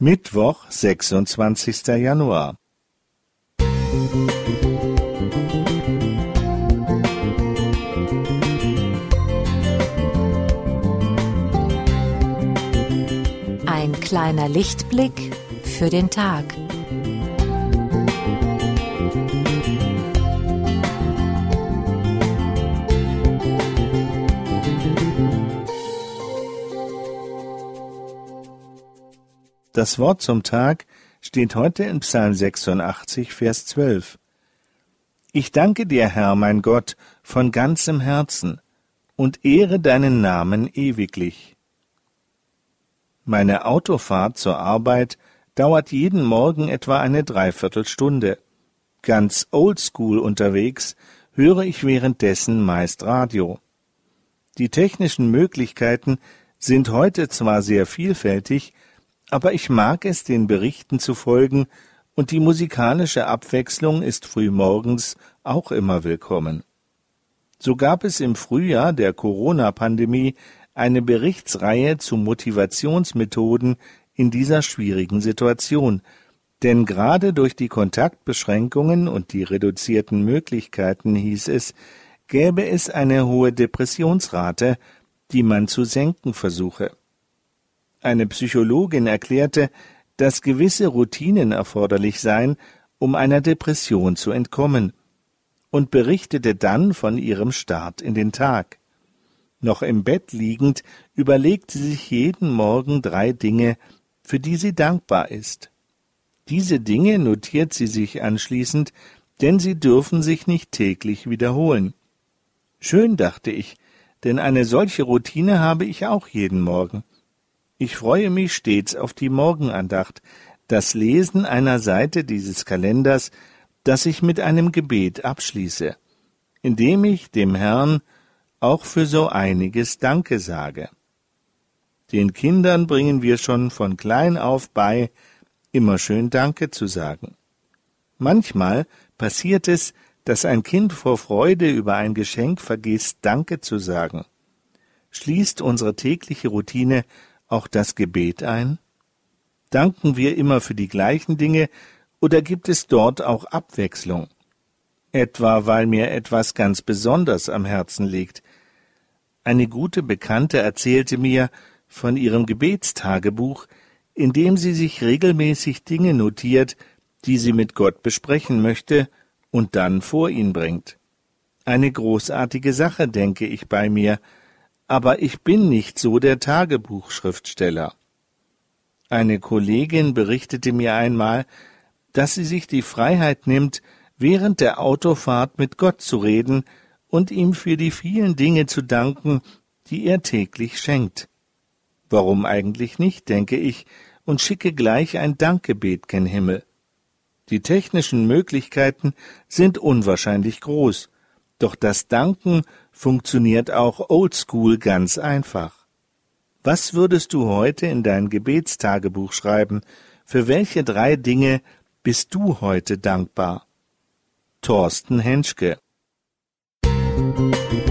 Mittwoch, sechsundzwanzigster Januar. Ein kleiner Lichtblick für den Tag. Das Wort zum Tag steht heute in Psalm 86, Vers 12. Ich danke dir, Herr, mein Gott, von ganzem Herzen und ehre deinen Namen ewiglich. Meine Autofahrt zur Arbeit dauert jeden Morgen etwa eine Dreiviertelstunde. Ganz oldschool unterwegs höre ich währenddessen meist Radio. Die technischen Möglichkeiten sind heute zwar sehr vielfältig, aber ich mag es, den Berichten zu folgen, und die musikalische Abwechslung ist frühmorgens auch immer willkommen. So gab es im Frühjahr der Corona-Pandemie eine Berichtsreihe zu Motivationsmethoden in dieser schwierigen Situation, denn gerade durch die Kontaktbeschränkungen und die reduzierten Möglichkeiten hieß es, gäbe es eine hohe Depressionsrate, die man zu senken versuche. Eine Psychologin erklärte, dass gewisse Routinen erforderlich seien, um einer Depression zu entkommen, und berichtete dann von ihrem Start in den Tag. Noch im Bett liegend überlegt sie sich jeden Morgen drei Dinge, für die sie dankbar ist. Diese Dinge notiert sie sich anschließend, denn sie dürfen sich nicht täglich wiederholen. Schön, dachte ich, denn eine solche Routine habe ich auch jeden Morgen. Ich freue mich stets auf die Morgenandacht, das Lesen einer Seite dieses Kalenders, das ich mit einem Gebet abschließe, indem ich dem Herrn auch für so einiges Danke sage. Den Kindern bringen wir schon von klein auf bei, immer schön Danke zu sagen. Manchmal passiert es, dass ein Kind vor Freude über ein Geschenk vergisst, Danke zu sagen. Schließt unsere tägliche Routine auch das Gebet ein? Danken wir immer für die gleichen Dinge oder gibt es dort auch Abwechslung? Etwa weil mir etwas ganz besonders am Herzen liegt. Eine gute Bekannte erzählte mir von ihrem Gebetstagebuch, in dem sie sich regelmäßig Dinge notiert, die sie mit Gott besprechen möchte und dann vor ihn bringt. Eine großartige Sache, denke ich bei mir, aber ich bin nicht so der Tagebuchschriftsteller. Eine Kollegin berichtete mir einmal, dass sie sich die Freiheit nimmt, während der Autofahrt mit Gott zu reden und ihm für die vielen Dinge zu danken, die er täglich schenkt. Warum eigentlich nicht, denke ich, und schicke gleich ein Dankgebet gen Himmel. Die technischen Möglichkeiten sind unwahrscheinlich groß, doch das Danken funktioniert auch oldschool ganz einfach. Was würdest du heute in dein Gebetstagebuch schreiben? Für welche drei Dinge bist du heute dankbar? Thorsten Henschke Musik